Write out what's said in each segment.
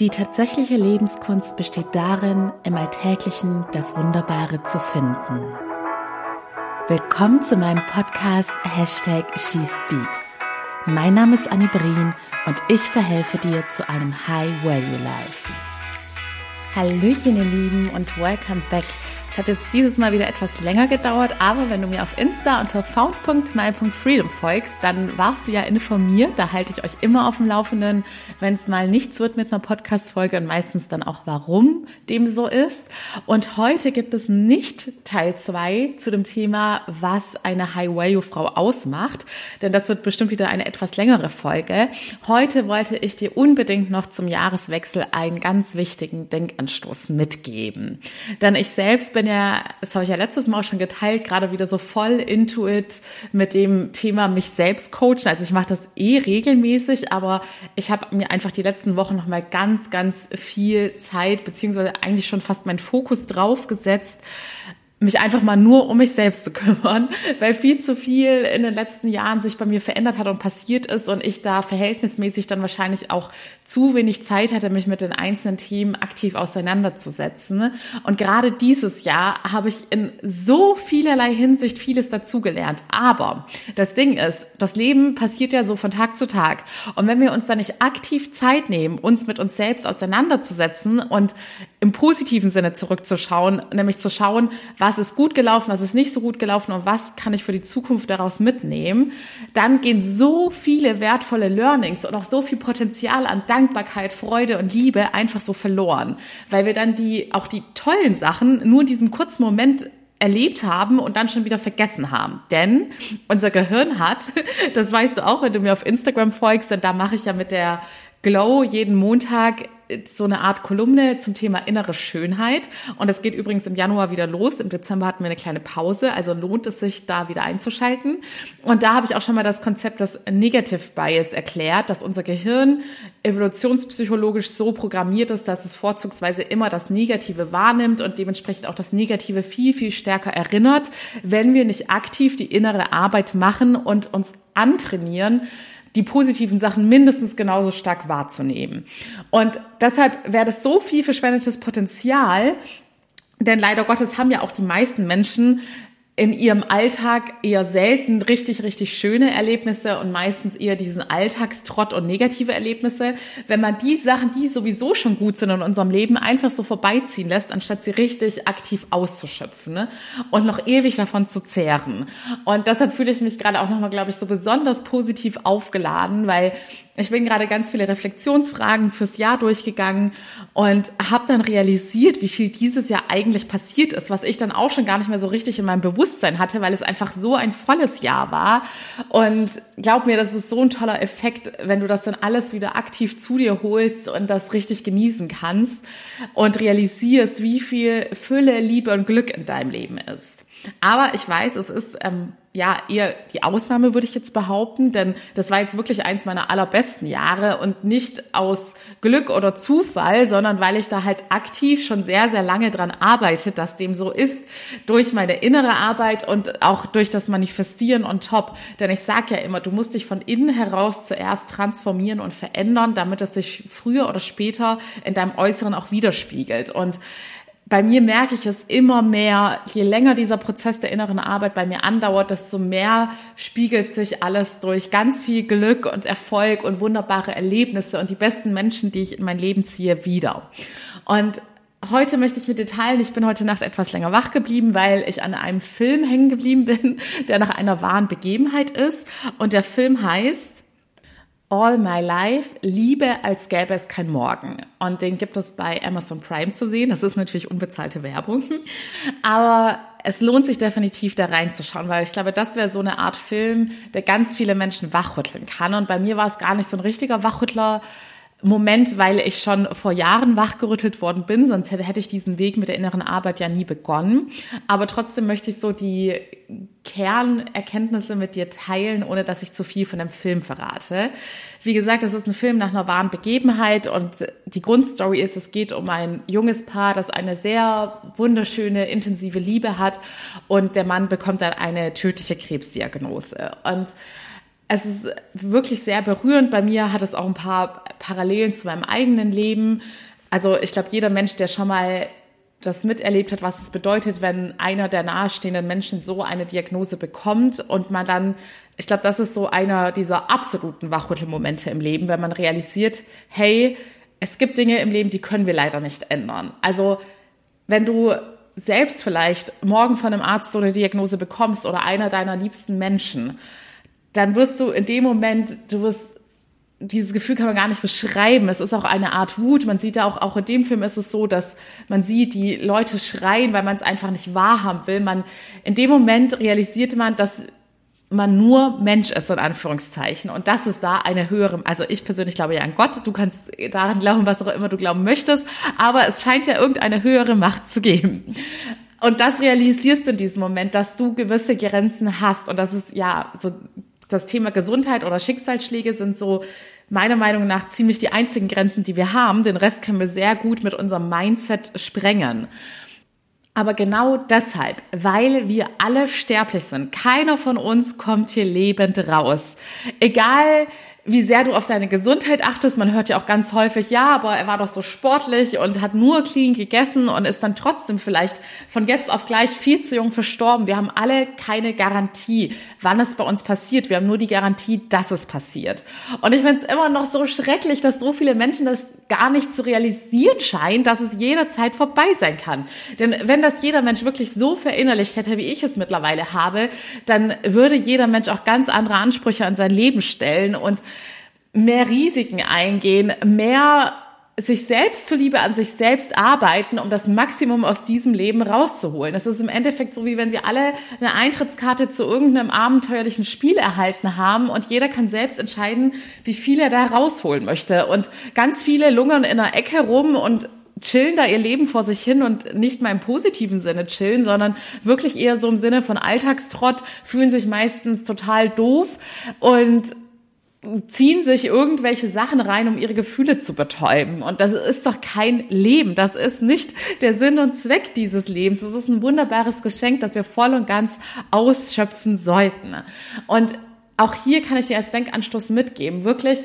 Die tatsächliche Lebenskunst besteht darin, im Alltäglichen das Wunderbare zu finden. Willkommen zu meinem Podcast Hashtag SheSpeaks. Mein Name ist Annie Brien und ich verhelfe dir zu einem High Value Life. Hallöchen ihr Lieben und welcome back es hat jetzt dieses Mal wieder etwas länger gedauert, aber wenn du mir auf Insta unter found.my.freedom folgst, dann warst du ja informiert. Da halte ich euch immer auf dem Laufenden, wenn es mal nichts wird mit einer Podcast-Folge und meistens dann auch, warum dem so ist. Und heute gibt es nicht Teil zwei zu dem Thema, was eine High-Value-Frau ausmacht, denn das wird bestimmt wieder eine etwas längere Folge. Heute wollte ich dir unbedingt noch zum Jahreswechsel einen ganz wichtigen Denkanstoß mitgeben. Denn ich selbst bin bin ja, das habe ich ja letztes Mal auch schon geteilt, gerade wieder so voll into it mit dem Thema mich selbst coachen. Also ich mache das eh regelmäßig, aber ich habe mir einfach die letzten Wochen noch mal ganz, ganz viel Zeit beziehungsweise eigentlich schon fast meinen Fokus drauf gesetzt, mich einfach mal nur um mich selbst zu kümmern, weil viel zu viel in den letzten Jahren sich bei mir verändert hat und passiert ist und ich da verhältnismäßig dann wahrscheinlich auch zu wenig Zeit hatte, mich mit den einzelnen Themen aktiv auseinanderzusetzen. Und gerade dieses Jahr habe ich in so vielerlei Hinsicht vieles dazugelernt. Aber das Ding ist, das Leben passiert ja so von Tag zu Tag. Und wenn wir uns da nicht aktiv Zeit nehmen, uns mit uns selbst auseinanderzusetzen und im positiven Sinne zurückzuschauen, nämlich zu schauen, was ist gut gelaufen, was ist nicht so gut gelaufen und was kann ich für die Zukunft daraus mitnehmen, dann gehen so viele wertvolle Learnings und auch so viel Potenzial an Dankbarkeit, Freude und Liebe einfach so verloren, weil wir dann die, auch die tollen Sachen nur in diesem kurzen Moment erlebt haben und dann schon wieder vergessen haben. Denn unser Gehirn hat, das weißt du auch, wenn du mir auf Instagram folgst, denn da mache ich ja mit der Glow jeden Montag so eine Art Kolumne zum Thema innere Schönheit. Und das geht übrigens im Januar wieder los. Im Dezember hatten wir eine kleine Pause, also lohnt es sich, da wieder einzuschalten. Und da habe ich auch schon mal das Konzept des Negative Bias erklärt, dass unser Gehirn evolutionspsychologisch so programmiert ist, dass es vorzugsweise immer das Negative wahrnimmt und dementsprechend auch das Negative viel, viel stärker erinnert, wenn wir nicht aktiv die innere Arbeit machen und uns antrainieren, die positiven Sachen mindestens genauso stark wahrzunehmen. Und deshalb wäre das so viel verschwendetes Potenzial, denn leider Gottes haben ja auch die meisten Menschen in ihrem Alltag eher selten richtig, richtig schöne Erlebnisse und meistens eher diesen Alltagstrott und negative Erlebnisse. Wenn man die Sachen, die sowieso schon gut sind in unserem Leben, einfach so vorbeiziehen lässt, anstatt sie richtig aktiv auszuschöpfen ne? und noch ewig davon zu zehren. Und deshalb fühle ich mich gerade auch nochmal, glaube ich, so besonders positiv aufgeladen, weil ich bin gerade ganz viele Reflexionsfragen fürs Jahr durchgegangen und habe dann realisiert, wie viel dieses Jahr eigentlich passiert ist, was ich dann auch schon gar nicht mehr so richtig in meinem Bewusstsein hatte, weil es einfach so ein volles Jahr war. Und glaub mir, das ist so ein toller Effekt, wenn du das dann alles wieder aktiv zu dir holst und das richtig genießen kannst und realisierst, wie viel Fülle, Liebe und Glück in deinem Leben ist. Aber ich weiß, es ist ähm, ja eher die Ausnahme, würde ich jetzt behaupten, denn das war jetzt wirklich eins meiner allerbesten Jahre und nicht aus Glück oder Zufall, sondern weil ich da halt aktiv schon sehr, sehr lange dran arbeite, dass dem so ist, durch meine innere Arbeit und auch durch das Manifestieren on top. Denn ich sage ja immer, du musst dich von innen heraus zuerst transformieren und verändern, damit es sich früher oder später in deinem Äußeren auch widerspiegelt. Und bei mir merke ich es immer mehr, je länger dieser Prozess der inneren Arbeit bei mir andauert, desto mehr spiegelt sich alles durch ganz viel Glück und Erfolg und wunderbare Erlebnisse und die besten Menschen, die ich in mein Leben ziehe, wieder. Und heute möchte ich mit dir teilen, ich bin heute Nacht etwas länger wach geblieben, weil ich an einem Film hängen geblieben bin, der nach einer wahren Begebenheit ist. Und der Film heißt All My Life, Liebe als gäbe es kein Morgen. Und den gibt es bei Amazon Prime zu sehen. Das ist natürlich unbezahlte Werbung. Aber es lohnt sich definitiv da reinzuschauen, weil ich glaube, das wäre so eine Art Film, der ganz viele Menschen wachrütteln kann. Und bei mir war es gar nicht so ein richtiger Wachrüttler, Moment, weil ich schon vor Jahren wachgerüttelt worden bin, sonst hätte ich diesen Weg mit der inneren Arbeit ja nie begonnen. Aber trotzdem möchte ich so die Kernerkenntnisse mit dir teilen, ohne dass ich zu viel von dem Film verrate. Wie gesagt, es ist ein Film nach einer wahren Begebenheit und die Grundstory ist, es geht um ein junges Paar, das eine sehr wunderschöne, intensive Liebe hat und der Mann bekommt dann eine tödliche Krebsdiagnose. Und es ist wirklich sehr berührend. Bei mir hat es auch ein paar Parallelen zu meinem eigenen Leben. Also ich glaube, jeder Mensch, der schon mal das miterlebt hat, was es bedeutet, wenn einer der nahestehenden Menschen so eine Diagnose bekommt und man dann, ich glaube, das ist so einer dieser absoluten Wachrüttelmomente im Leben, wenn man realisiert, hey, es gibt Dinge im Leben, die können wir leider nicht ändern. Also wenn du selbst vielleicht morgen von einem Arzt so eine Diagnose bekommst oder einer deiner liebsten Menschen, dann wirst du in dem Moment, du wirst dieses Gefühl kann man gar nicht beschreiben. Es ist auch eine Art Wut. Man sieht ja auch, auch in dem Film ist es so, dass man sieht, die Leute schreien, weil man es einfach nicht wahrhaben will. Man, in dem Moment realisiert man, dass man nur Mensch ist, in Anführungszeichen. Und das ist da eine höhere, also ich persönlich glaube ja an Gott. Du kannst daran glauben, was auch immer du glauben möchtest. Aber es scheint ja irgendeine höhere Macht zu geben. Und das realisierst du in diesem Moment, dass du gewisse Grenzen hast. Und das ist ja so das Thema Gesundheit oder Schicksalsschläge sind so meiner Meinung nach ziemlich die einzigen Grenzen, die wir haben. Den Rest können wir sehr gut mit unserem Mindset sprengen. Aber genau deshalb, weil wir alle sterblich sind, keiner von uns kommt hier lebend raus. Egal, wie sehr du auf deine Gesundheit achtest. Man hört ja auch ganz häufig, ja, aber er war doch so sportlich und hat nur clean gegessen und ist dann trotzdem vielleicht von jetzt auf gleich viel zu jung verstorben. Wir haben alle keine Garantie, wann es bei uns passiert. Wir haben nur die Garantie, dass es passiert. Und ich finde es immer noch so schrecklich, dass so viele Menschen das gar nicht zu realisieren scheinen, dass es jederzeit vorbei sein kann. Denn wenn das jeder Mensch wirklich so verinnerlicht hätte, wie ich es mittlerweile habe, dann würde jeder Mensch auch ganz andere Ansprüche an sein Leben stellen und mehr Risiken eingehen, mehr sich selbst zuliebe an sich selbst arbeiten, um das Maximum aus diesem Leben rauszuholen. Es ist im Endeffekt so, wie wenn wir alle eine Eintrittskarte zu irgendeinem abenteuerlichen Spiel erhalten haben und jeder kann selbst entscheiden, wie viel er da rausholen möchte. Und ganz viele lungern in einer Ecke rum und chillen da ihr Leben vor sich hin und nicht mal im positiven Sinne chillen, sondern wirklich eher so im Sinne von Alltagstrott, fühlen sich meistens total doof und ziehen sich irgendwelche Sachen rein, um ihre Gefühle zu betäuben. Und das ist doch kein Leben. Das ist nicht der Sinn und Zweck dieses Lebens. Das ist ein wunderbares Geschenk, das wir voll und ganz ausschöpfen sollten. Und auch hier kann ich dir als Denkanstoß mitgeben. Wirklich,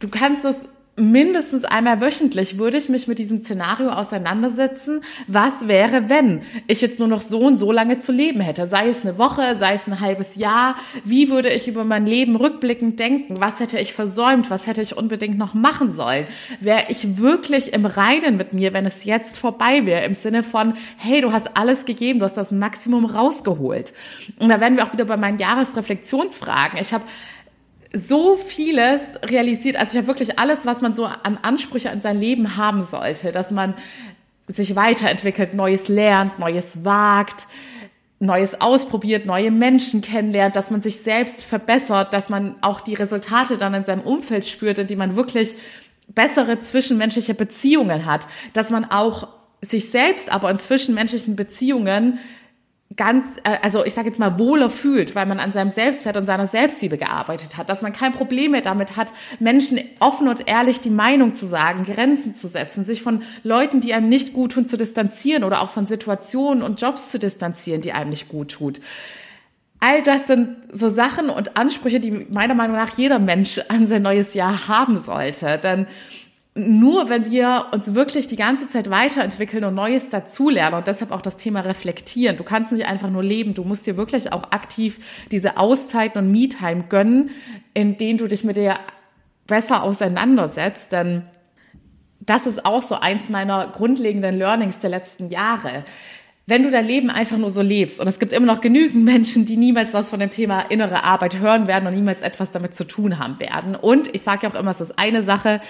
du kannst es mindestens einmal wöchentlich würde ich mich mit diesem Szenario auseinandersetzen. Was wäre, wenn ich jetzt nur noch so und so lange zu leben hätte? Sei es eine Woche, sei es ein halbes Jahr. Wie würde ich über mein Leben rückblickend denken? Was hätte ich versäumt? Was hätte ich unbedingt noch machen sollen? Wäre ich wirklich im Reinen mit mir, wenn es jetzt vorbei wäre? Im Sinne von, hey, du hast alles gegeben, du hast das Maximum rausgeholt. Und da werden wir auch wieder bei meinen Jahresreflexionsfragen. Ich habe so vieles realisiert. Also ich habe wirklich alles, was man so an Ansprüche an sein Leben haben sollte, dass man sich weiterentwickelt, Neues lernt, Neues wagt, Neues ausprobiert, neue Menschen kennenlernt, dass man sich selbst verbessert, dass man auch die Resultate dann in seinem Umfeld spürt, in die man wirklich bessere zwischenmenschliche Beziehungen hat, dass man auch sich selbst aber in zwischenmenschlichen Beziehungen ganz, äh, also ich sage jetzt mal, wohler fühlt, weil man an seinem Selbstwert und seiner Selbstliebe gearbeitet hat, dass man kein Problem mehr damit hat, Menschen offen und ehrlich die Meinung zu sagen, Grenzen zu setzen, sich von Leuten, die einem nicht gut tun, zu distanzieren oder auch von Situationen und Jobs zu distanzieren, die einem nicht gut tut. All das sind so Sachen und Ansprüche, die meiner Meinung nach jeder Mensch an sein neues Jahr haben sollte. Denn nur wenn wir uns wirklich die ganze Zeit weiterentwickeln und Neues dazulernen und deshalb auch das Thema reflektieren. Du kannst nicht einfach nur leben, du musst dir wirklich auch aktiv diese Auszeiten und Me-Time gönnen, in denen du dich mit dir besser auseinandersetzt, denn das ist auch so eins meiner grundlegenden Learnings der letzten Jahre. Wenn du dein Leben einfach nur so lebst, und es gibt immer noch genügend Menschen, die niemals was von dem Thema innere Arbeit hören werden und niemals etwas damit zu tun haben werden. Und ich sage ja auch immer, es ist eine Sache,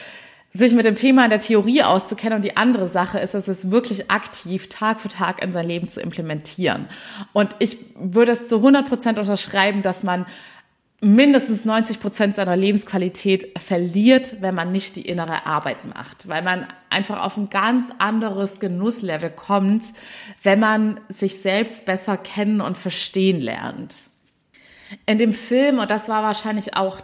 sich mit dem Thema in der Theorie auszukennen und die andere Sache ist, es ist wirklich aktiv Tag für Tag in sein Leben zu implementieren. Und ich würde es zu 100 Prozent unterschreiben, dass man mindestens 90 Prozent seiner Lebensqualität verliert, wenn man nicht die innere Arbeit macht, weil man einfach auf ein ganz anderes Genusslevel kommt, wenn man sich selbst besser kennen und verstehen lernt. In dem Film, und das war wahrscheinlich auch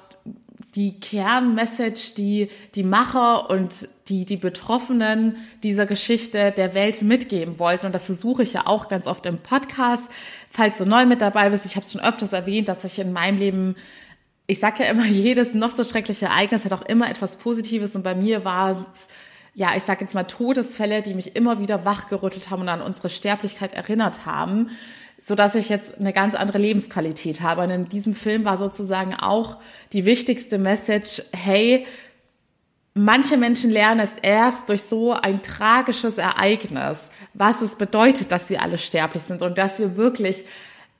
die Kernmessage, die die Macher und die die Betroffenen dieser Geschichte der Welt mitgeben wollten. Und das versuche ich ja auch ganz oft im Podcast. Falls du neu mit dabei bist, ich habe es schon öfters erwähnt, dass ich in meinem Leben ich sage ja immer, jedes noch so schreckliche Ereignis hat auch immer etwas Positives und bei mir war es ja, ich sage jetzt mal Todesfälle, die mich immer wieder wachgerüttelt haben und an unsere Sterblichkeit erinnert haben, so dass ich jetzt eine ganz andere Lebensqualität habe. Und in diesem Film war sozusagen auch die wichtigste Message, hey, manche Menschen lernen es erst durch so ein tragisches Ereignis, was es bedeutet, dass wir alle sterblich sind und dass wir wirklich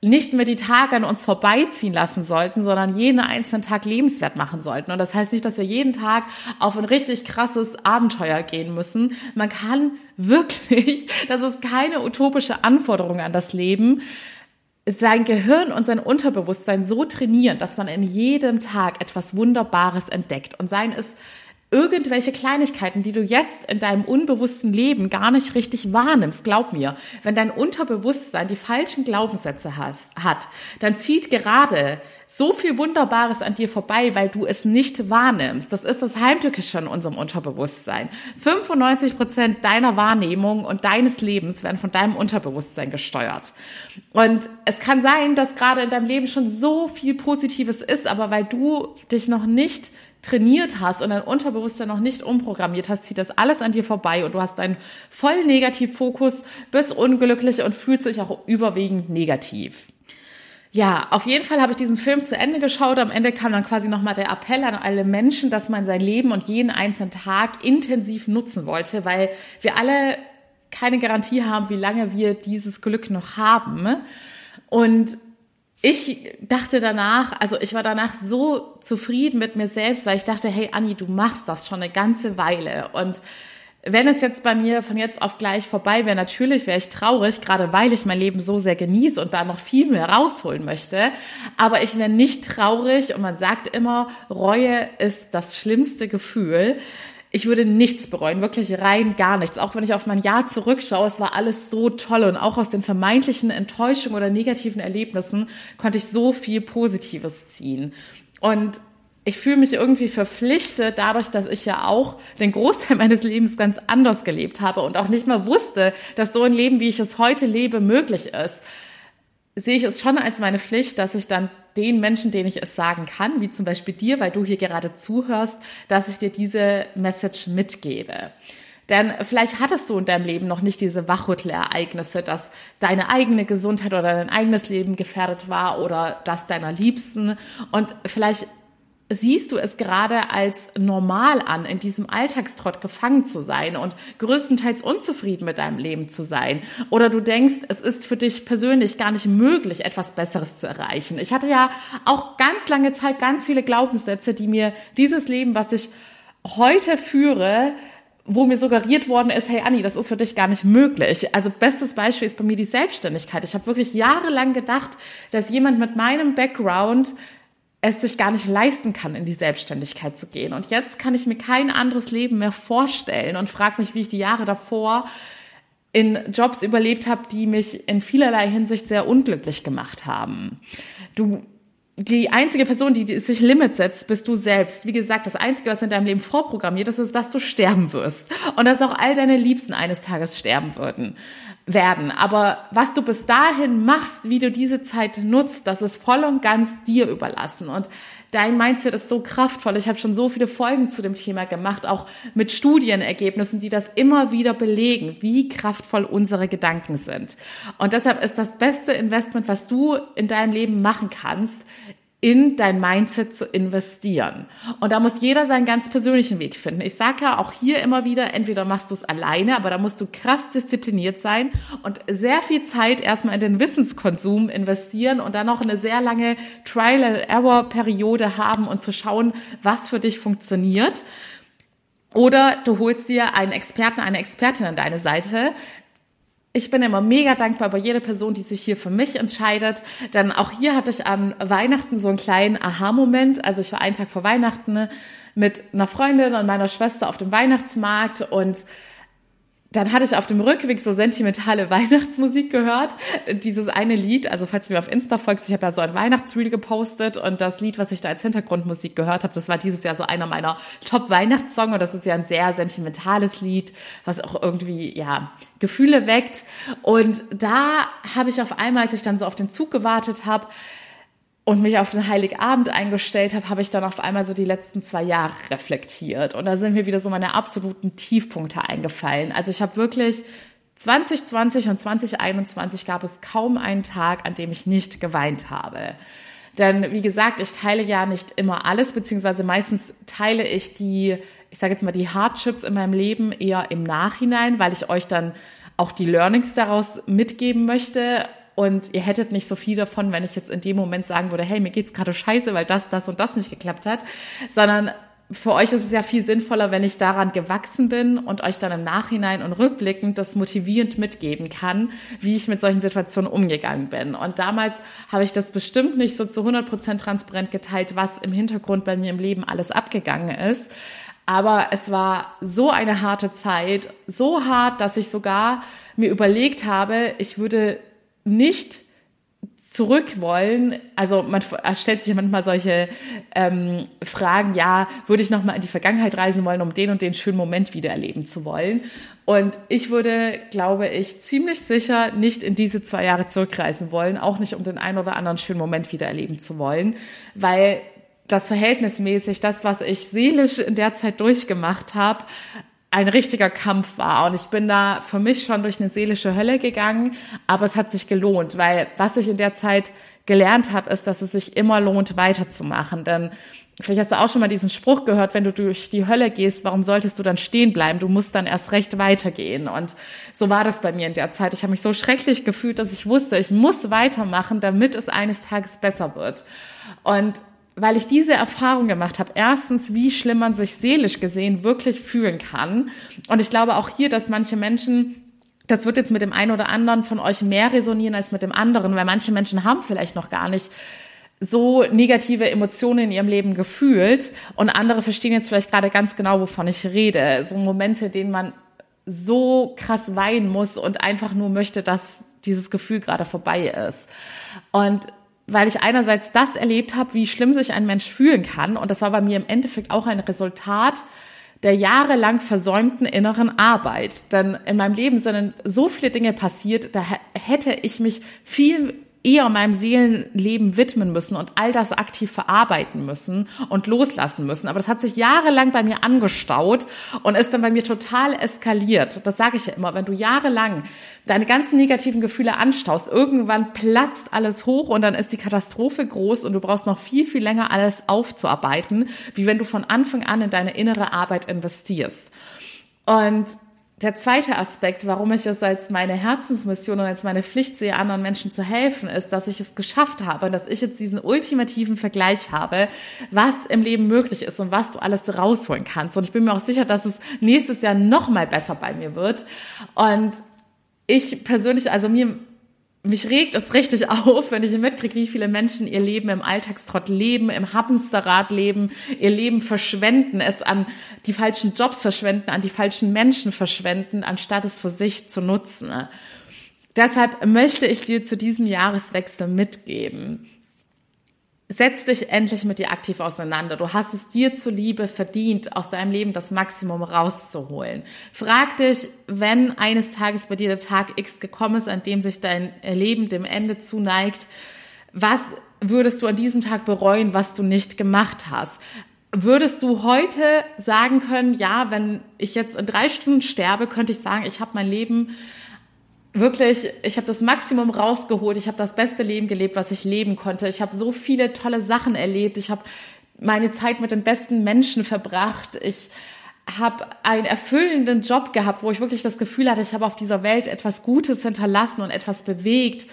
nicht mehr die Tage an uns vorbeiziehen lassen sollten, sondern jeden einzelnen Tag lebenswert machen sollten. Und das heißt nicht, dass wir jeden Tag auf ein richtig krasses Abenteuer gehen müssen. Man kann wirklich, das ist keine utopische Anforderung an das Leben, sein Gehirn und sein Unterbewusstsein so trainieren, dass man in jedem Tag etwas Wunderbares entdeckt. Und sein ist irgendwelche Kleinigkeiten, die du jetzt in deinem unbewussten Leben gar nicht richtig wahrnimmst. Glaub mir, wenn dein Unterbewusstsein die falschen Glaubenssätze has, hat, dann zieht gerade so viel Wunderbares an dir vorbei, weil du es nicht wahrnimmst. Das ist das Heimtückische in unserem Unterbewusstsein. 95 Prozent deiner Wahrnehmung und deines Lebens werden von deinem Unterbewusstsein gesteuert. Und es kann sein, dass gerade in deinem Leben schon so viel Positives ist, aber weil du dich noch nicht trainiert hast und dein Unterbewusstsein noch nicht umprogrammiert hast, zieht das alles an dir vorbei und du hast einen voll Negativfokus, bist unglücklich und fühlst dich auch überwiegend negativ. Ja, auf jeden Fall habe ich diesen Film zu Ende geschaut. Am Ende kam dann quasi nochmal der Appell an alle Menschen, dass man sein Leben und jeden einzelnen Tag intensiv nutzen wollte, weil wir alle keine Garantie haben, wie lange wir dieses Glück noch haben. Und ich dachte danach, also ich war danach so zufrieden mit mir selbst, weil ich dachte, hey Anni, du machst das schon eine ganze Weile. Und wenn es jetzt bei mir von jetzt auf gleich vorbei wäre, natürlich wäre ich traurig, gerade weil ich mein Leben so sehr genieße und da noch viel mehr rausholen möchte. Aber ich wäre nicht traurig und man sagt immer, Reue ist das schlimmste Gefühl ich würde nichts bereuen, wirklich rein gar nichts. Auch wenn ich auf mein Jahr zurückschaue, es war alles so toll und auch aus den vermeintlichen Enttäuschungen oder negativen Erlebnissen konnte ich so viel Positives ziehen. Und ich fühle mich irgendwie verpflichtet, dadurch, dass ich ja auch den Großteil meines Lebens ganz anders gelebt habe und auch nicht mal wusste, dass so ein Leben, wie ich es heute lebe, möglich ist, sehe ich es schon als meine Pflicht, dass ich dann den Menschen, denen ich es sagen kann, wie zum Beispiel dir, weil du hier gerade zuhörst, dass ich dir diese Message mitgebe. Denn vielleicht hattest du in deinem Leben noch nicht diese Wachrüttelereignisse, dass deine eigene Gesundheit oder dein eigenes Leben gefährdet war oder das deiner Liebsten. Und vielleicht siehst du es gerade als normal an, in diesem Alltagstrott gefangen zu sein und größtenteils unzufrieden mit deinem Leben zu sein. Oder du denkst, es ist für dich persönlich gar nicht möglich, etwas Besseres zu erreichen. Ich hatte ja auch ganz lange Zeit ganz viele Glaubenssätze, die mir dieses Leben, was ich heute führe, wo mir suggeriert worden ist, hey Anni, das ist für dich gar nicht möglich. Also bestes Beispiel ist bei mir die Selbstständigkeit. Ich habe wirklich jahrelang gedacht, dass jemand mit meinem Background es sich gar nicht leisten kann, in die Selbstständigkeit zu gehen. Und jetzt kann ich mir kein anderes Leben mehr vorstellen und frage mich, wie ich die Jahre davor in Jobs überlebt habe, die mich in vielerlei Hinsicht sehr unglücklich gemacht haben. Du die einzige Person, die sich Limits setzt, bist du selbst. Wie gesagt, das Einzige, was in deinem Leben vorprogrammiert ist, ist, dass du sterben wirst. Und dass auch all deine Liebsten eines Tages sterben würden werden. Aber was du bis dahin machst, wie du diese Zeit nutzt, das ist voll und ganz dir überlassen. Und dein Mindset ist so kraftvoll. Ich habe schon so viele Folgen zu dem Thema gemacht, auch mit Studienergebnissen, die das immer wieder belegen, wie kraftvoll unsere Gedanken sind. Und deshalb ist das beste Investment, was du in deinem Leben machen kannst, in dein Mindset zu investieren. Und da muss jeder seinen ganz persönlichen Weg finden. Ich sage ja auch hier immer wieder, entweder machst du es alleine, aber da musst du krass diszipliniert sein und sehr viel Zeit erstmal in den Wissenskonsum investieren und dann noch eine sehr lange Trial-and-Error-Periode haben und zu schauen, was für dich funktioniert. Oder du holst dir einen Experten, eine Expertin an deine Seite, ich bin immer mega dankbar über jede Person, die sich hier für mich entscheidet. Denn auch hier hatte ich an Weihnachten so einen kleinen Aha-Moment. Also ich war einen Tag vor Weihnachten mit einer Freundin und meiner Schwester auf dem Weihnachtsmarkt und dann hatte ich auf dem Rückweg so sentimentale Weihnachtsmusik gehört. Dieses eine Lied, also falls du mir auf Insta folgst, ich habe ja so ein Weihnachtsreel gepostet und das Lied, was ich da als Hintergrundmusik gehört habe, das war dieses Jahr so einer meiner Top-Weihnachtssongs und das ist ja ein sehr sentimentales Lied, was auch irgendwie, ja, Gefühle weckt. Und da habe ich auf einmal, als ich dann so auf den Zug gewartet habe, und mich auf den Heiligabend eingestellt habe, habe ich dann auf einmal so die letzten zwei Jahre reflektiert. Und da sind mir wieder so meine absoluten Tiefpunkte eingefallen. Also ich habe wirklich 2020 und 2021 gab es kaum einen Tag, an dem ich nicht geweint habe. Denn wie gesagt, ich teile ja nicht immer alles, beziehungsweise meistens teile ich die, ich sage jetzt mal, die Hardships in meinem Leben eher im Nachhinein, weil ich euch dann auch die Learnings daraus mitgeben möchte und ihr hättet nicht so viel davon, wenn ich jetzt in dem Moment sagen würde, hey, mir geht's gerade scheiße, weil das, das und das nicht geklappt hat, sondern für euch ist es ja viel sinnvoller, wenn ich daran gewachsen bin und euch dann im Nachhinein und rückblickend das motivierend mitgeben kann, wie ich mit solchen Situationen umgegangen bin. Und damals habe ich das bestimmt nicht so zu 100 Prozent transparent geteilt, was im Hintergrund bei mir im Leben alles abgegangen ist. Aber es war so eine harte Zeit, so hart, dass ich sogar mir überlegt habe, ich würde nicht zurück wollen. Also man stellt sich manchmal solche ähm, Fragen, ja, würde ich nochmal in die Vergangenheit reisen wollen, um den und den schönen Moment wieder erleben zu wollen. Und ich würde, glaube ich, ziemlich sicher nicht in diese zwei Jahre zurückreisen wollen, auch nicht um den einen oder anderen schönen Moment wieder erleben zu wollen, weil das verhältnismäßig, das, was ich seelisch in der Zeit durchgemacht habe, ein richtiger Kampf war. Und ich bin da für mich schon durch eine seelische Hölle gegangen, aber es hat sich gelohnt, weil was ich in der Zeit gelernt habe, ist, dass es sich immer lohnt, weiterzumachen. Denn vielleicht hast du auch schon mal diesen Spruch gehört, wenn du durch die Hölle gehst, warum solltest du dann stehen bleiben? Du musst dann erst recht weitergehen. Und so war das bei mir in der Zeit. Ich habe mich so schrecklich gefühlt, dass ich wusste, ich muss weitermachen, damit es eines Tages besser wird. Und weil ich diese Erfahrung gemacht habe. Erstens, wie schlimm man sich seelisch gesehen wirklich fühlen kann. Und ich glaube auch hier, dass manche Menschen das wird jetzt mit dem einen oder anderen von euch mehr resonieren als mit dem anderen, weil manche Menschen haben vielleicht noch gar nicht so negative Emotionen in ihrem Leben gefühlt und andere verstehen jetzt vielleicht gerade ganz genau, wovon ich rede. So Momente, denen man so krass weinen muss und einfach nur möchte, dass dieses Gefühl gerade vorbei ist. Und weil ich einerseits das erlebt habe, wie schlimm sich ein Mensch fühlen kann. Und das war bei mir im Endeffekt auch ein Resultat der jahrelang versäumten inneren Arbeit. Denn in meinem Leben sind so viele Dinge passiert, da hätte ich mich viel eher meinem Seelenleben widmen müssen und all das aktiv verarbeiten müssen und loslassen müssen. Aber das hat sich jahrelang bei mir angestaut und ist dann bei mir total eskaliert. Das sage ich ja immer, wenn du jahrelang deine ganzen negativen Gefühle anstaust, irgendwann platzt alles hoch und dann ist die Katastrophe groß und du brauchst noch viel, viel länger alles aufzuarbeiten, wie wenn du von Anfang an in deine innere Arbeit investierst. Und der zweite Aspekt, warum ich es als meine Herzensmission und als meine Pflicht sehe, anderen Menschen zu helfen, ist, dass ich es geschafft habe, dass ich jetzt diesen ultimativen Vergleich habe, was im Leben möglich ist und was du alles rausholen kannst. Und ich bin mir auch sicher, dass es nächstes Jahr noch mal besser bei mir wird. Und ich persönlich, also mir mich regt es richtig auf, wenn ich mitkriege, wie viele Menschen ihr Leben im Alltagstrott leben, im Hamsterrad leben, ihr Leben verschwenden, es an die falschen Jobs verschwenden, an die falschen Menschen verschwenden, anstatt es für sich zu nutzen. Deshalb möchte ich dir zu diesem Jahreswechsel mitgeben. Setz dich endlich mit dir aktiv auseinander. Du hast es dir zuliebe verdient, aus deinem Leben das Maximum rauszuholen. Frag dich, wenn eines Tages bei dir der Tag X gekommen ist, an dem sich dein Leben dem Ende zuneigt, was würdest du an diesem Tag bereuen, was du nicht gemacht hast? Würdest du heute sagen können, ja, wenn ich jetzt in drei Stunden sterbe, könnte ich sagen, ich habe mein Leben wirklich, ich habe das Maximum rausgeholt, ich habe das beste Leben gelebt, was ich leben konnte. Ich habe so viele tolle Sachen erlebt, ich habe meine Zeit mit den besten Menschen verbracht. Ich habe einen erfüllenden Job gehabt, wo ich wirklich das Gefühl hatte, ich habe auf dieser Welt etwas Gutes hinterlassen und etwas bewegt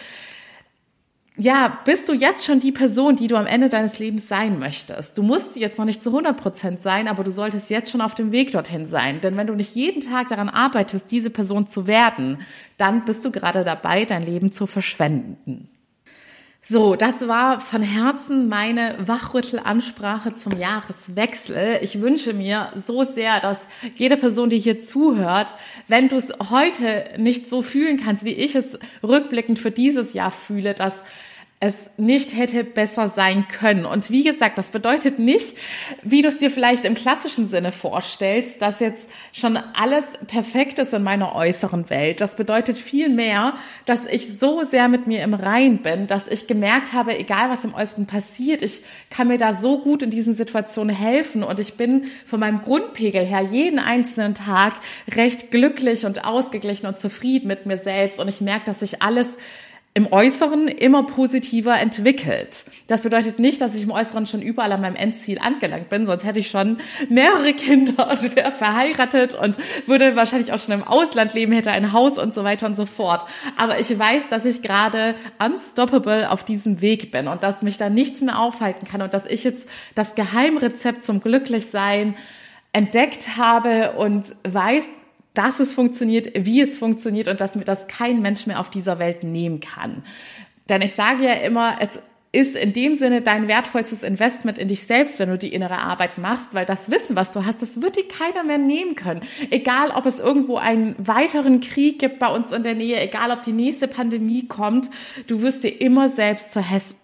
ja, bist du jetzt schon die Person, die du am Ende deines Lebens sein möchtest? Du musst jetzt noch nicht zu 100 Prozent sein, aber du solltest jetzt schon auf dem Weg dorthin sein. Denn wenn du nicht jeden Tag daran arbeitest, diese Person zu werden, dann bist du gerade dabei, dein Leben zu verschwenden. So, das war von Herzen meine Wachrüttelansprache zum Jahreswechsel. Ich wünsche mir so sehr, dass jede Person, die hier zuhört, wenn du es heute nicht so fühlen kannst, wie ich es rückblickend für dieses Jahr fühle, dass es nicht hätte besser sein können. Und wie gesagt, das bedeutet nicht, wie du es dir vielleicht im klassischen Sinne vorstellst, dass jetzt schon alles perfekt ist in meiner äußeren Welt. Das bedeutet vielmehr, dass ich so sehr mit mir im Rein bin, dass ich gemerkt habe, egal was im Äußeren passiert, ich kann mir da so gut in diesen Situationen helfen und ich bin von meinem Grundpegel her jeden einzelnen Tag recht glücklich und ausgeglichen und zufrieden mit mir selbst und ich merke, dass ich alles im Äußeren immer positiver entwickelt. Das bedeutet nicht, dass ich im Äußeren schon überall an meinem Endziel angelangt bin, sonst hätte ich schon mehrere Kinder und wäre verheiratet und würde wahrscheinlich auch schon im Ausland leben, hätte ein Haus und so weiter und so fort. Aber ich weiß, dass ich gerade unstoppable auf diesem Weg bin und dass mich da nichts mehr aufhalten kann und dass ich jetzt das Geheimrezept zum Glücklichsein entdeckt habe und weiß, dass es funktioniert, wie es funktioniert und dass mir das kein Mensch mehr auf dieser Welt nehmen kann. Denn ich sage ja immer, es ist in dem Sinne dein wertvollstes Investment in dich selbst, wenn du die innere Arbeit machst, weil das Wissen, was du hast, das wird dir keiner mehr nehmen können. Egal, ob es irgendwo einen weiteren Krieg gibt bei uns in der Nähe, egal, ob die nächste Pandemie kommt, du wirst dir immer selbst zur Hess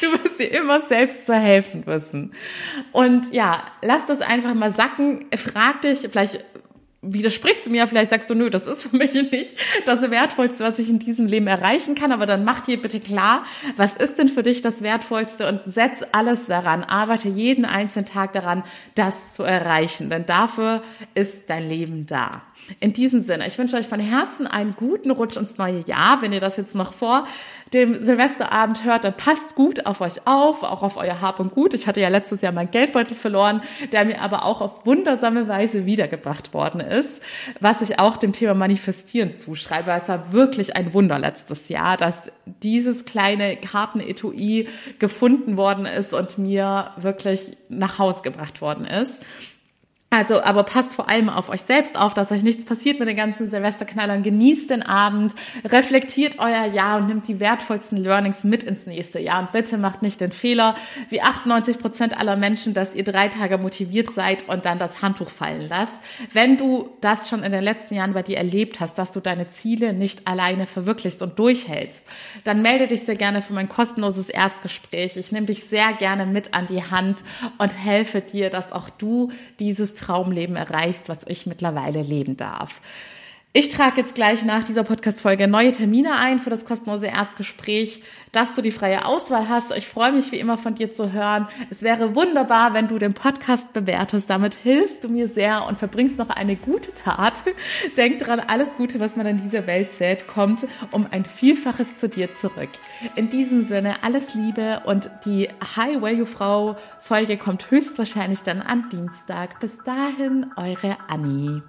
Du wirst dir immer selbst zu helfen wissen. Und ja, lass das einfach mal sacken. Frag dich, vielleicht widersprichst du mir, vielleicht sagst du, nö, das ist für mich nicht das Wertvollste, was ich in diesem Leben erreichen kann, aber dann mach dir bitte klar, was ist denn für dich das Wertvollste und setz alles daran, arbeite jeden einzelnen Tag daran, das zu erreichen, denn dafür ist dein Leben da. In diesem Sinne, ich wünsche euch von Herzen einen guten Rutsch ins neue Jahr. Wenn ihr das jetzt noch vor dem Silvesterabend hört, dann passt gut auf euch auf, auch auf euer Hab und Gut. Ich hatte ja letztes Jahr meinen Geldbeutel verloren, der mir aber auch auf wundersame Weise wiedergebracht worden ist, was ich auch dem Thema Manifestieren zuschreibe. Es war wirklich ein Wunder letztes Jahr, dass dieses kleine Kartenetui gefunden worden ist und mir wirklich nach Haus gebracht worden ist. Also, aber passt vor allem auf euch selbst auf, dass euch nichts passiert mit den ganzen Silvesterknallern. Genießt den Abend, reflektiert euer Jahr und nimmt die wertvollsten Learnings mit ins nächste Jahr. Und bitte macht nicht den Fehler, wie 98 Prozent aller Menschen, dass ihr drei Tage motiviert seid und dann das Handtuch fallen lasst. Wenn du das schon in den letzten Jahren bei dir erlebt hast, dass du deine Ziele nicht alleine verwirklichst und durchhältst, dann melde dich sehr gerne für mein kostenloses Erstgespräch. Ich nehme dich sehr gerne mit an die Hand und helfe dir, dass auch du dieses Traumleben erreichst, was ich mittlerweile leben darf. Ich trage jetzt gleich nach dieser Podcast-Folge neue Termine ein für das kostenlose Erstgespräch, dass du die freie Auswahl hast. Ich freue mich wie immer von dir zu hören. Es wäre wunderbar, wenn du den Podcast bewertest. Damit hilfst du mir sehr und verbringst noch eine gute Tat. Denk dran, alles Gute, was man in dieser Welt sät, kommt um ein Vielfaches zu dir zurück. In diesem Sinne, alles Liebe und die Hi Where You Frau Folge kommt höchstwahrscheinlich dann am Dienstag. Bis dahin, eure Annie.